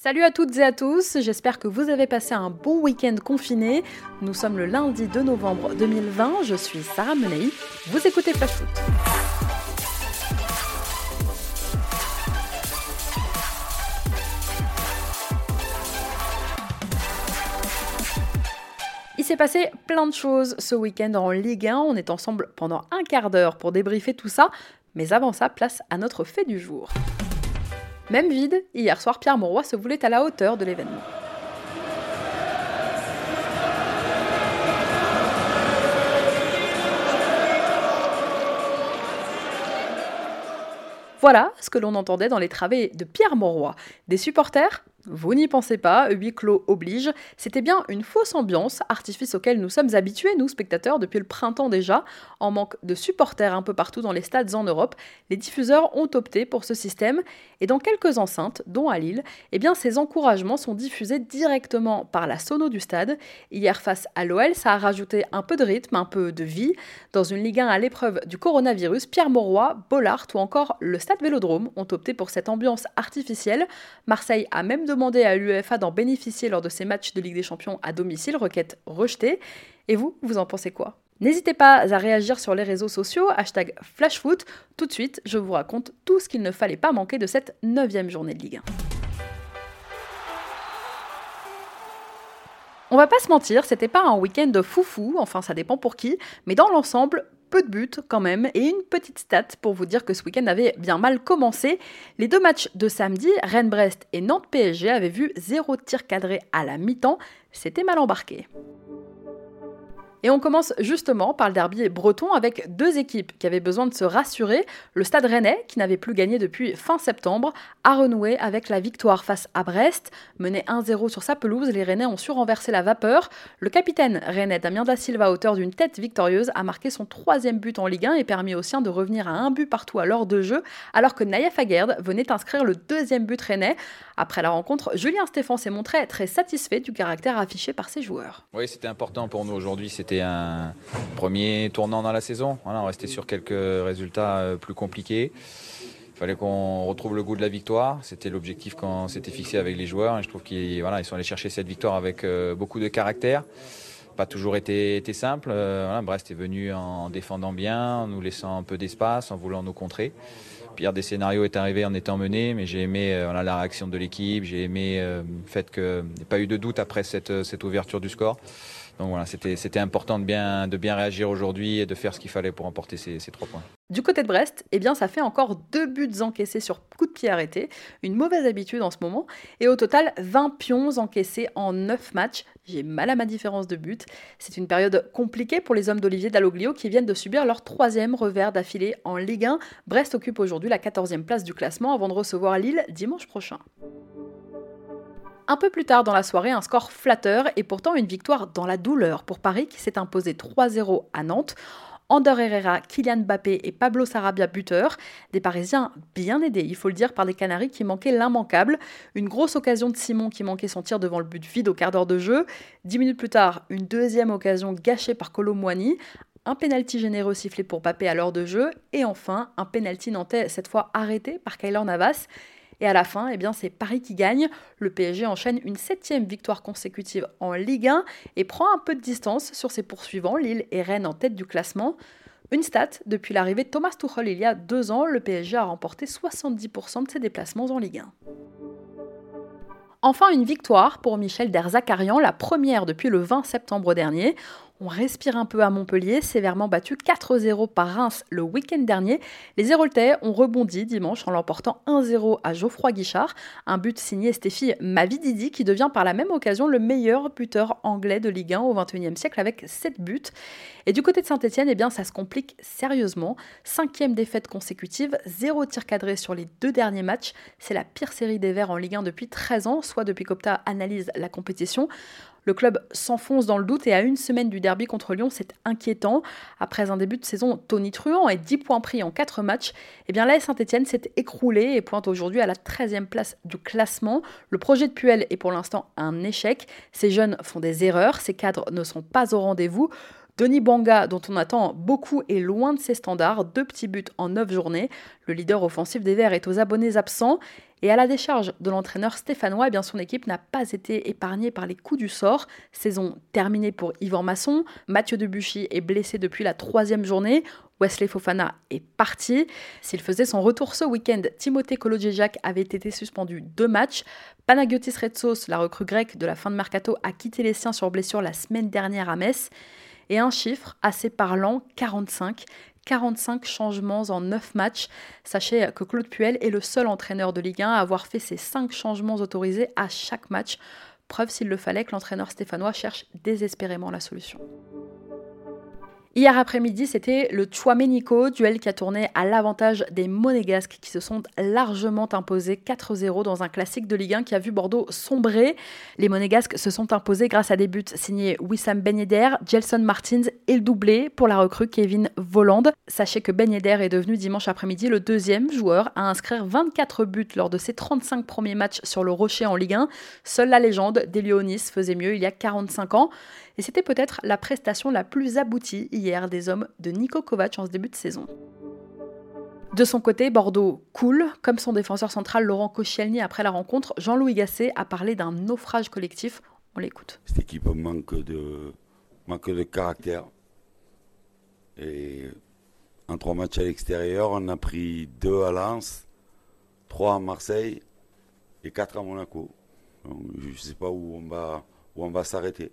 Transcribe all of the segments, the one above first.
Salut à toutes et à tous, j'espère que vous avez passé un bon week-end confiné. Nous sommes le lundi 2 novembre 2020, je suis Sarah Menei, vous écoutez Flash Foot. Il s'est passé plein de choses ce week-end en Ligue 1, on est ensemble pendant un quart d'heure pour débriefer tout ça, mais avant ça, place à notre fait du jour. Même vide, hier soir, Pierre Mauroy se voulait à la hauteur de l'événement. Voilà ce que l'on entendait dans les travées de Pierre Mauroy. Des supporters vous n'y pensez pas, huis clos oblige, c'était bien une fausse ambiance, artifice auquel nous sommes habitués, nous spectateurs, depuis le printemps déjà. En manque de supporters un peu partout dans les stades en Europe, les diffuseurs ont opté pour ce système, et dans quelques enceintes, dont à Lille, eh bien ces encouragements sont diffusés directement par la sono du stade. Hier face à l'OL, ça a rajouté un peu de rythme, un peu de vie. Dans une Ligue 1 à l'épreuve du coronavirus, Pierre Mauroy, Bollard ou encore le stade Vélodrome ont opté pour cette ambiance artificielle. Marseille a même demandé à l'UEFA d'en bénéficier lors de ses matchs de Ligue des Champions à domicile, requête rejetée. Et vous, vous en pensez quoi? N'hésitez pas à réagir sur les réseaux sociaux, hashtag FlashFoot. Tout de suite, je vous raconte tout ce qu'il ne fallait pas manquer de cette neuvième journée de Ligue 1. On va pas se mentir, c'était pas un week-end foufou, enfin ça dépend pour qui, mais dans l'ensemble, peu de buts quand même, et une petite stat pour vous dire que ce week-end avait bien mal commencé. Les deux matchs de samedi, Rennes-Brest et Nantes-PSG, avaient vu zéro tir cadré à la mi-temps, c'était mal embarqué. Et on commence justement par le derby breton avec deux équipes qui avaient besoin de se rassurer. Le Stade rennais, qui n'avait plus gagné depuis fin septembre, a renoué avec la victoire face à Brest. Mené 1-0 sur sa pelouse, les Rennais ont su renverser la vapeur. Le capitaine rennais Damien Da Silva, à hauteur d'une tête victorieuse, a marqué son troisième but en Ligue 1 et permis aux siens de revenir à un but partout à l'heure de jeu, alors que Naïef Aguerd venait inscrire le deuxième but rennais. Après la rencontre, Julien Stéphan s'est montré très satisfait du caractère affiché par ses joueurs. Oui, c'était important pour nous aujourd'hui. Un premier tournant dans la saison. on restait sur quelques résultats euh, plus compliqués. Il fallait qu'on retrouve le goût de la victoire. C'était l'objectif qu'on s'était fixé avec les joueurs. Et je trouve qu'ils voilà, ils sont allés chercher cette victoire avec euh, beaucoup de caractère. Pas toujours été, simple. Euh, Brest est venu en défendant bien, en nous laissant un peu d'espace, en voulant nous contrer pire des scénarios est arrivé en étant mené, mais j'ai aimé la réaction de l'équipe, j'ai aimé le fait qu'il n'y ait pas eu de doute après cette ouverture du score. Donc voilà, c'était important de bien, de bien réagir aujourd'hui et de faire ce qu'il fallait pour emporter ces, trois points. Du côté de Brest, eh bien, ça fait encore deux buts encaissés sur coup de pied arrêté, une mauvaise habitude en ce moment, et au total 20 pions encaissés en 9 matchs. J'ai mal à ma différence de but. C'est une période compliquée pour les hommes d'Olivier Dalloglio qui viennent de subir leur troisième revers d'affilée en Ligue 1. Brest occupe aujourd'hui la 14e place du classement avant de recevoir Lille dimanche prochain. Un peu plus tard dans la soirée, un score flatteur et pourtant une victoire dans la douleur pour Paris qui s'est imposé 3-0 à Nantes. Ander Herrera, Kylian Mbappé et Pablo Sarabia buteur. Des Parisiens bien aidés, il faut le dire, par des Canaries qui manquaient l'immanquable. Une grosse occasion de Simon qui manquait son tir devant le but vide au quart d'heure de jeu. Dix minutes plus tard, une deuxième occasion gâchée par Colomboigny. Un pénalty généreux sifflé pour Mbappé à l'heure de jeu. Et enfin, un pénalty nantais cette fois arrêté par Kyler Navas. Et à la fin, eh bien, c'est Paris qui gagne. Le PSG enchaîne une septième victoire consécutive en Ligue 1 et prend un peu de distance sur ses poursuivants, Lille et Rennes en tête du classement. Une stat, depuis l'arrivée de Thomas Tuchel il y a deux ans, le PSG a remporté 70% de ses déplacements en Ligue 1. Enfin, une victoire pour Michel Derzakarian, la première depuis le 20 septembre dernier. On respire un peu à Montpellier, sévèrement battu 4-0 par Reims le week-end dernier. Les Héroltais ont rebondi dimanche en l'emportant 1-0 à Geoffroy Guichard, un but signé Stéphie Mavididi qui devient par la même occasion le meilleur buteur anglais de Ligue 1 au XXIe siècle avec 7 buts. Et du côté de Saint-Etienne, eh bien, ça se complique sérieusement. Cinquième défaite consécutive, zéro tir cadré sur les deux derniers matchs. C'est la pire série des Verts en Ligue 1 depuis 13 ans, soit depuis qu'Opta analyse la compétition. Le club s'enfonce dans le doute et à une semaine du derby contre Lyon, c'est inquiétant. Après un début de saison tonitruant et 10 points pris en 4 matchs, eh bien Saint-Etienne s'est écroulé et pointe aujourd'hui à la 13e place du classement. Le projet de Puel est pour l'instant un échec. Ces jeunes font des erreurs, ces cadres ne sont pas au rendez-vous. Denis Banga, dont on attend beaucoup, est loin de ses standards, deux petits buts en neuf journées. Le leader offensif des Verts est aux abonnés absents. Et à la décharge de l'entraîneur stéphanois, eh bien son équipe n'a pas été épargnée par les coups du sort. Saison terminée pour Yvan Masson. Mathieu Debuchy est blessé depuis la troisième journée. Wesley Fofana est parti. S'il faisait son retour ce week-end, Timothée Kolodjejak avait été suspendu deux matchs. Panagiotis Retsos, la recrue grecque de la fin de mercato, a quitté les siens sur blessure la semaine dernière à Metz. Et un chiffre assez parlant, 45. 45 changements en 9 matchs. Sachez que Claude Puel est le seul entraîneur de Ligue 1 à avoir fait ces 5 changements autorisés à chaque match. Preuve s'il le fallait que l'entraîneur stéphanois cherche désespérément la solution. Hier après-midi, c'était le Chouamenico, duel qui a tourné à l'avantage des Monégasques qui se sont largement imposés 4-0 dans un classique de Ligue 1 qui a vu Bordeaux sombrer. Les Monégasques se sont imposés grâce à des buts signés Wissam Ben Yedder, Martins et le doublé pour la recrue Kevin Voland. Sachez que Ben Yedder est devenu dimanche après-midi le deuxième joueur à inscrire 24 buts lors de ses 35 premiers matchs sur le Rocher en Ligue 1. Seule la légende des Léonis faisait mieux il y a 45 ans. Et c'était peut-être la prestation la plus aboutie hier des hommes de Nico Kovac en ce début de saison. De son côté, Bordeaux coule. Comme son défenseur central Laurent Koscielny après la rencontre, Jean-Louis Gasset a parlé d'un naufrage collectif. On l'écoute. Cette équipe manque de, manque de caractère. Et en trois matchs à l'extérieur, on a pris deux à Lens, trois à Marseille et quatre à Monaco. je ne sais pas où on va, où on va s'arrêter.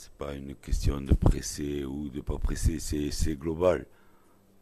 C'est pas une question de presser ou de pas presser, c'est global.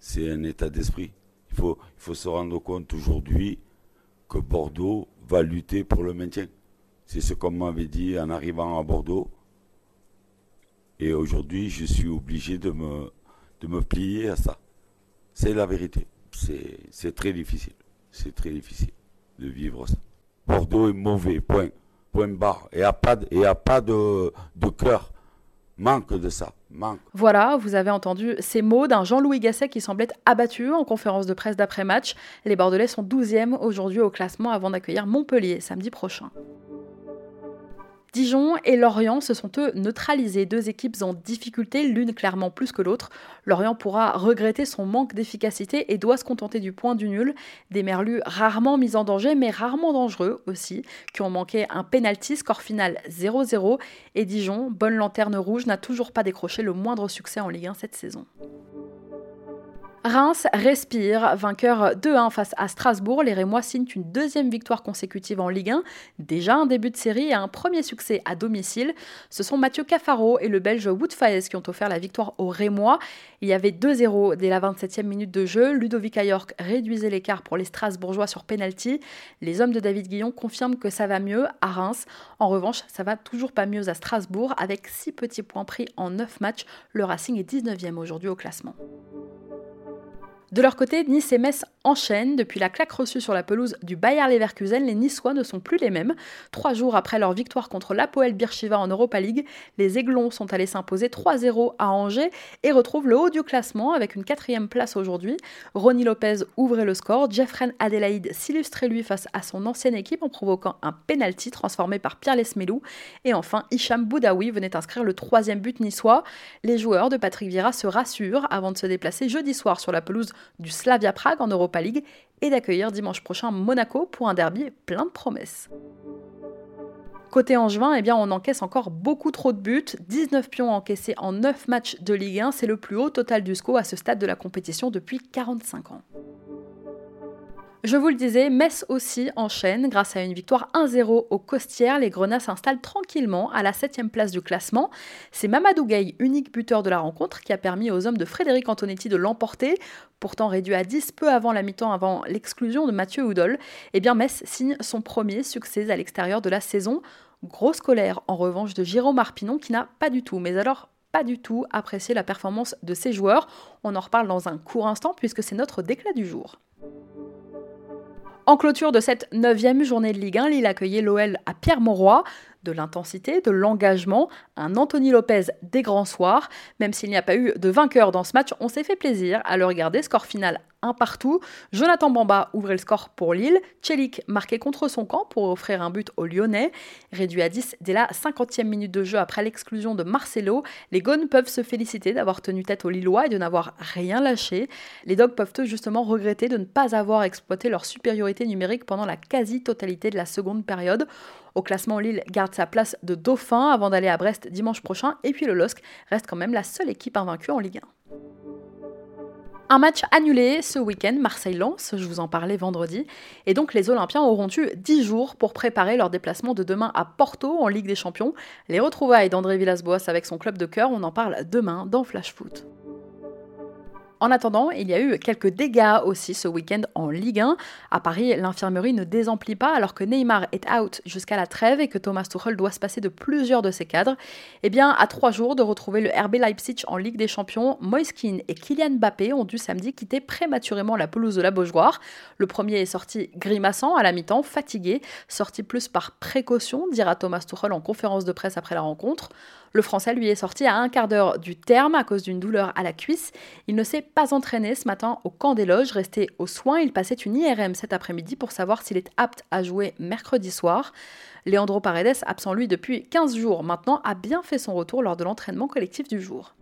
C'est un état d'esprit. Il faut, il faut se rendre compte aujourd'hui que Bordeaux va lutter pour le maintien. C'est ce qu'on m'avait dit en arrivant à Bordeaux. Et aujourd'hui, je suis obligé de me, de me plier à ça. C'est la vérité. C'est très difficile. C'est très difficile de vivre ça. Bordeaux est mauvais, point. Point barre. Et il n'y a pas, de, de cœur manque de ça. Manque. Voilà, vous avez entendu ces mots d'un Jean-Louis Gasset qui semblait abattu en conférence de presse d'après-match. Les Bordelais sont 12e aujourd'hui au classement avant d'accueillir Montpellier samedi prochain. Dijon et Lorient se sont eux neutralisés, deux équipes en difficulté, l'une clairement plus que l'autre. Lorient pourra regretter son manque d'efficacité et doit se contenter du point du nul. Des Merlus rarement mis en danger, mais rarement dangereux aussi, qui ont manqué un penalty, score final 0-0. Et Dijon, bonne lanterne rouge, n'a toujours pas décroché le moindre succès en Ligue 1 cette saison. Reims respire, vainqueur 2-1 face à Strasbourg. Les Rémois signent une deuxième victoire consécutive en Ligue 1. Déjà un début de série et un premier succès à domicile. Ce sont Mathieu Cafaro et le Belge Wout qui ont offert la victoire aux Rémois. Il y avait 2-0 dès la 27e minute de jeu. Ludovic Ayork réduisait l'écart pour les Strasbourgeois sur penalty. Les hommes de David Guillon confirment que ça va mieux à Reims. En revanche, ça va toujours pas mieux à Strasbourg. Avec 6 petits points pris en 9 matchs, le Racing est 19e aujourd'hui au classement. De leur côté, Nice et Metz enchaînent. Depuis la claque reçue sur la pelouse du Bayer Leverkusen, les Niçois ne sont plus les mêmes. Trois jours après leur victoire contre l'Apoel Birchiva en Europa League, les Aiglons sont allés s'imposer 3-0 à Angers et retrouvent le haut du classement avec une quatrième place aujourd'hui. Ronnie Lopez ouvrait le score. Jeffren Adelaide s'illustrait lui face à son ancienne équipe en provoquant un penalty transformé par Pierre Lesmelou. Et enfin, Hicham Boudaoui venait inscrire le troisième but niçois. Les joueurs de Patrick Vieira se rassurent avant de se déplacer jeudi soir sur la pelouse du Slavia Prague en Europa League et d'accueillir dimanche prochain Monaco pour un derby plein de promesses. Côté Angevin, eh bien, on encaisse encore beaucoup trop de buts. 19 pions encaissés en 9 matchs de Ligue 1, c'est le plus haut total du SCO à ce stade de la compétition depuis 45 ans. Je vous le disais, Metz aussi enchaîne. Grâce à une victoire 1-0 au Costières, les Grenats s'installent tranquillement à la 7 place du classement. C'est Mamadou Gueye, unique buteur de la rencontre, qui a permis aux hommes de Frédéric Antonetti de l'emporter. Pourtant réduit à 10 peu avant la mi-temps, avant l'exclusion de Mathieu Houdol, eh bien Metz signe son premier succès à l'extérieur de la saison. Grosse colère en revanche de Jérôme Arpinon qui n'a pas du tout, mais alors pas du tout apprécié la performance de ses joueurs. On en reparle dans un court instant puisque c'est notre déclat du jour. En clôture de cette neuvième journée de Ligue 1, Lille accueillait l'OL à Pierre-Mauroy. de l'intensité, de l'engagement, un Anthony Lopez des grands soirs. Même s'il n'y a pas eu de vainqueur dans ce match, on s'est fait plaisir à le regarder. Score final un partout. Jonathan Bamba ouvrait le score pour Lille. Chelik marquait contre son camp pour offrir un but aux Lyonnais. Réduit à 10 dès la 50e minute de jeu après l'exclusion de Marcelo, les Gones peuvent se féliciter d'avoir tenu tête aux Lillois et de n'avoir rien lâché. Les Dogs peuvent eux justement regretter de ne pas avoir exploité leur supériorité numérique pendant la quasi-totalité de la seconde période. Au classement, Lille garde sa place de dauphin avant d'aller à Brest dimanche prochain. Et puis le LOSC reste quand même la seule équipe invaincue en Ligue 1. Un match annulé ce week-end, Marseille-Lens, je vous en parlais vendredi. Et donc les Olympiens auront eu 10 jours pour préparer leur déplacement de demain à Porto en Ligue des Champions. Les retrouvailles d'André Villas-Boas avec son club de cœur, on en parle demain dans Flash Foot. En attendant, il y a eu quelques dégâts aussi ce week-end en Ligue 1. À Paris, l'infirmerie ne désemplit pas alors que Neymar est out jusqu'à la trêve et que Thomas Tuchel doit se passer de plusieurs de ses cadres. Eh bien, à trois jours de retrouver le RB Leipzig en Ligue des Champions, Moiskin et Kylian Mbappé ont dû samedi quitter prématurément la pelouse de la Beaujoire. Le premier est sorti grimaçant à la mi-temps, fatigué, sorti plus par précaution, dira Thomas Tuchel en conférence de presse après la rencontre. Le Français lui est sorti à un quart d'heure du terme à cause d'une douleur à la cuisse. Il ne s'est pas entraîné ce matin au camp des loges, resté aux soins. Il passait une IRM cet après-midi pour savoir s'il est apte à jouer mercredi soir. Leandro Paredes, absent lui depuis 15 jours maintenant, a bien fait son retour lors de l'entraînement collectif du jour.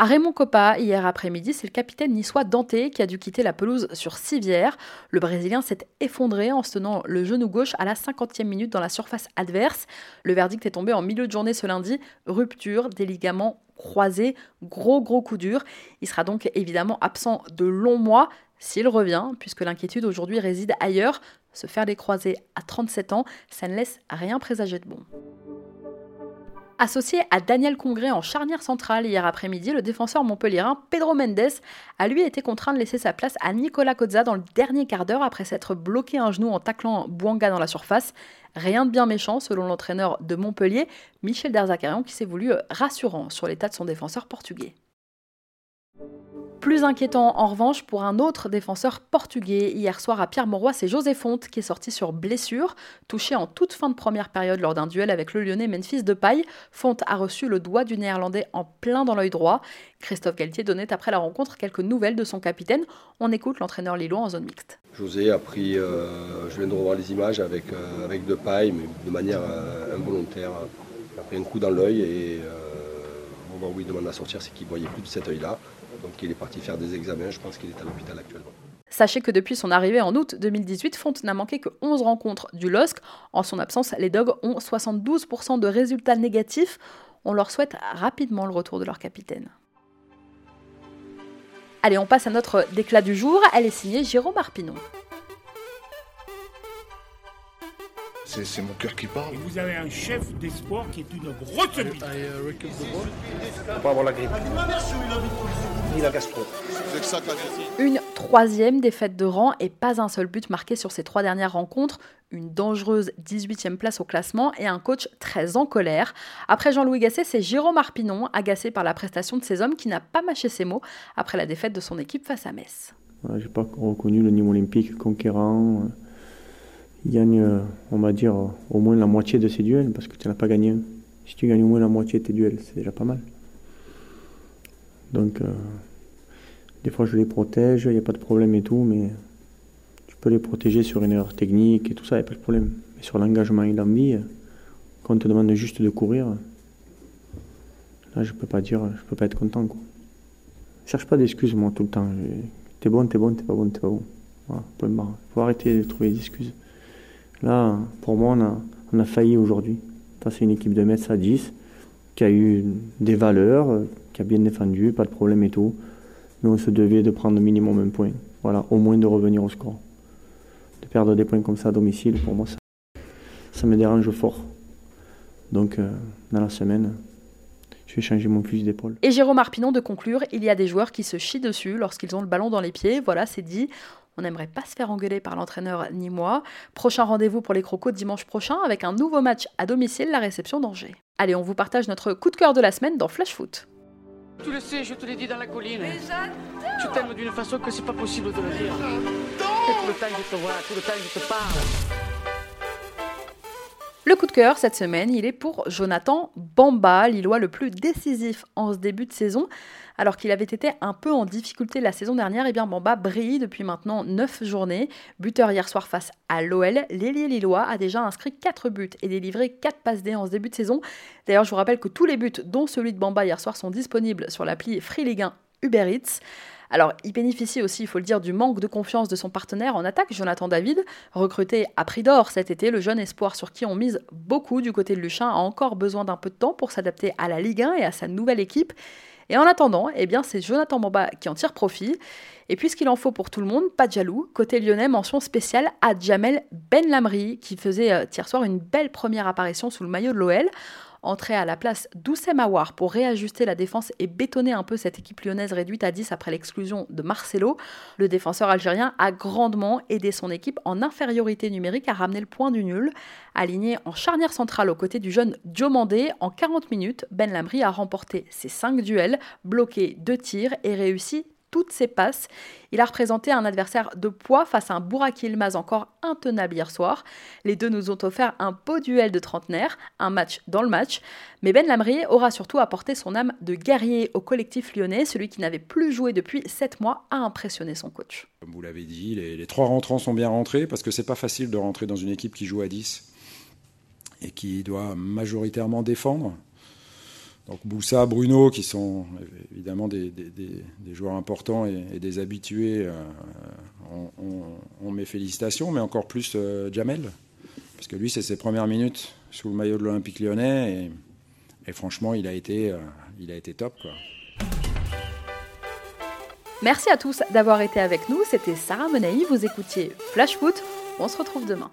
À Raymond Coppa, hier après-midi, c'est le capitaine niçois Dante qui a dû quitter la pelouse sur Civière. Le Brésilien s'est effondré en se tenant le genou gauche à la 50e minute dans la surface adverse. Le verdict est tombé en milieu de journée ce lundi. Rupture des ligaments croisés, gros gros coup dur. Il sera donc évidemment absent de longs mois s'il revient, puisque l'inquiétude aujourd'hui réside ailleurs. Se faire des croisés à 37 ans, ça ne laisse rien présager de bon. Associé à Daniel Congré en charnière centrale hier après-midi, le défenseur montpelliérain Pedro Mendes a lui été contraint de laisser sa place à Nicolas Cozza dans le dernier quart d'heure après s'être bloqué un genou en taclant Bouanga dans la surface. Rien de bien méchant selon l'entraîneur de Montpellier, Michel Derzakarian, qui s'est voulu rassurant sur l'état de son défenseur portugais. Plus inquiétant en revanche pour un autre défenseur portugais. Hier soir à Pierre-Mauroy, c'est José Fonte qui est sorti sur blessure. Touché en toute fin de première période lors d'un duel avec le lyonnais Memphis Depay, Fonte a reçu le doigt du néerlandais en plein dans l'œil droit. Christophe Galtier donnait après la rencontre quelques nouvelles de son capitaine. On écoute l'entraîneur lillois en zone mixte. José a pris, euh, je viens de revoir les images avec, euh, avec mais de manière euh, involontaire. Il a pris un coup dans l'œil et au moment où il demande à sortir, c'est qu'il ne voyait plus de cet œil-là. Donc il est parti faire des examens, je pense qu'il est à l'hôpital actuellement. Sachez que depuis son arrivée en août 2018, Fonte n'a manqué que 11 rencontres du LOSC. En son absence, les Dogs ont 72% de résultats négatifs. On leur souhaite rapidement le retour de leur capitaine. Allez, on passe à notre déclat du jour. Elle est signée Jérôme Arpinon. C'est mon cœur qui parle. Et vous avez un chef d'espoir qui est une grosse bite. Faut pas avoir la grippe. Ni la gastro. Une troisième défaite de rang et pas un seul but marqué sur ces trois dernières rencontres. Une dangereuse 18e place au classement et un coach très en colère. Après Jean-Louis Gasset, c'est Jérôme Arpinon, agacé par la prestation de ces hommes, qui n'a pas mâché ses mots après la défaite de son équipe face à Metz. Voilà, J'ai pas reconnu le niveau olympique conquérant. Il gagne, euh, on va dire, euh, au moins la moitié de ses duels parce que tu n'as pas gagné. Si tu gagnes au moins la moitié de tes duels, c'est déjà pas mal. Donc, euh, des fois, je les protège, il n'y a pas de problème et tout, mais tu peux les protéger sur une erreur technique et tout ça, il n'y a pas de problème. Mais sur l'engagement et l'envie, quand on te demande juste de courir, là, je peux pas dire, je peux pas être content. Quoi. Cherche pas d'excuses, moi, tout le temps. T'es bon, t'es bon, t'es pas bon, t'es pas bon. Voilà, point faut arrêter de trouver des excuses. Là, pour moi, on a, failli aujourd'hui. C'est une équipe de Metz à 10 qui a eu des valeurs, euh, qui a bien défendu, pas de problème et tout. Mais on se devait de prendre minimum un point. Voilà, au moins de revenir au score. De perdre des points comme ça à domicile, pour moi, ça, ça me dérange fort. Donc, euh, dans la semaine, je vais changer mon fusil d'épaule. Et Jérôme Arpinon de conclure, il y a des joueurs qui se chient dessus lorsqu'ils ont le ballon dans les pieds. Voilà, c'est dit. On n'aimerait pas se faire engueuler par l'entraîneur ni moi. Prochain rendez-vous pour les Crocos dimanche prochain avec un nouveau match à domicile, la réception d'Angers. Allez, on vous partage notre coup de cœur de la semaine dans Flash Foot. Tu le sais, je te l'ai dit dans la colline. Tu t'aimes d'une façon que c'est pas possible de le dire. Et tout le temps je te vois, tout le temps je te parle. Le coup de cœur cette semaine, il est pour Jonathan Bamba, lillois le plus décisif en ce début de saison. Alors qu'il avait été un peu en difficulté la saison dernière, et eh bien Bamba brille depuis maintenant 9 journées. Buteur hier soir face à l'OL, l'ailier lillois a déjà inscrit 4 buts et délivré 4 passes D en ce début de saison. D'ailleurs, je vous rappelle que tous les buts, dont celui de Bamba hier soir, sont disponibles sur l'appli Free Ligue 1 Uber Eats. Alors, il bénéficie aussi, il faut le dire, du manque de confiance de son partenaire en attaque, Jonathan David. Recruté à prix d'or cet été, le jeune espoir sur qui on mise beaucoup du côté de Luchin a encore besoin d'un peu de temps pour s'adapter à la Ligue 1 et à sa nouvelle équipe. Et en attendant, eh bien, c'est Jonathan Bamba qui en tire profit. Et puisqu'il en faut pour tout le monde, pas de jaloux, côté lyonnais, mention spéciale à Jamel Ben qui faisait euh, hier soir une belle première apparition sous le maillot de l'OL entrer à la place d'Oussem pour réajuster la défense et bétonner un peu cette équipe lyonnaise réduite à 10 après l'exclusion de Marcelo. Le défenseur algérien a grandement aidé son équipe en infériorité numérique à ramener le point du nul. Aligné en charnière centrale aux côtés du jeune Diomandé, en 40 minutes, Ben Lamry a remporté ses 5 duels, bloqué 2 tirs et réussi toutes ses passes. Il a représenté un adversaire de poids face à un Bouraki Ilmaz encore intenable hier soir. Les deux nous ont offert un beau duel de trentenaire, un match dans le match. Mais Ben Lamry aura surtout apporté son âme de guerrier au collectif lyonnais. Celui qui n'avait plus joué depuis 7 mois a impressionné son coach. Comme vous l'avez dit, les, les, trois rentrants sont bien rentrés parce que c'est pas facile de rentrer dans une équipe qui joue à 10 et qui doit majoritairement défendre. Donc Boussa, Bruno, qui sont évidemment des, joueurs importants et, des habitués, euh, ont, mes félicitations, mais encore plus euh, Jamel, parce que lui, c'est ses premières minutes sous le maillot de l'Olympique lyonnais, et, franchement, il a été, euh, il a été top. Merci à tous d'avoir été avec nous, c'était Sarah Menei, vous écoutiez Flash Foot, on se retrouve demain.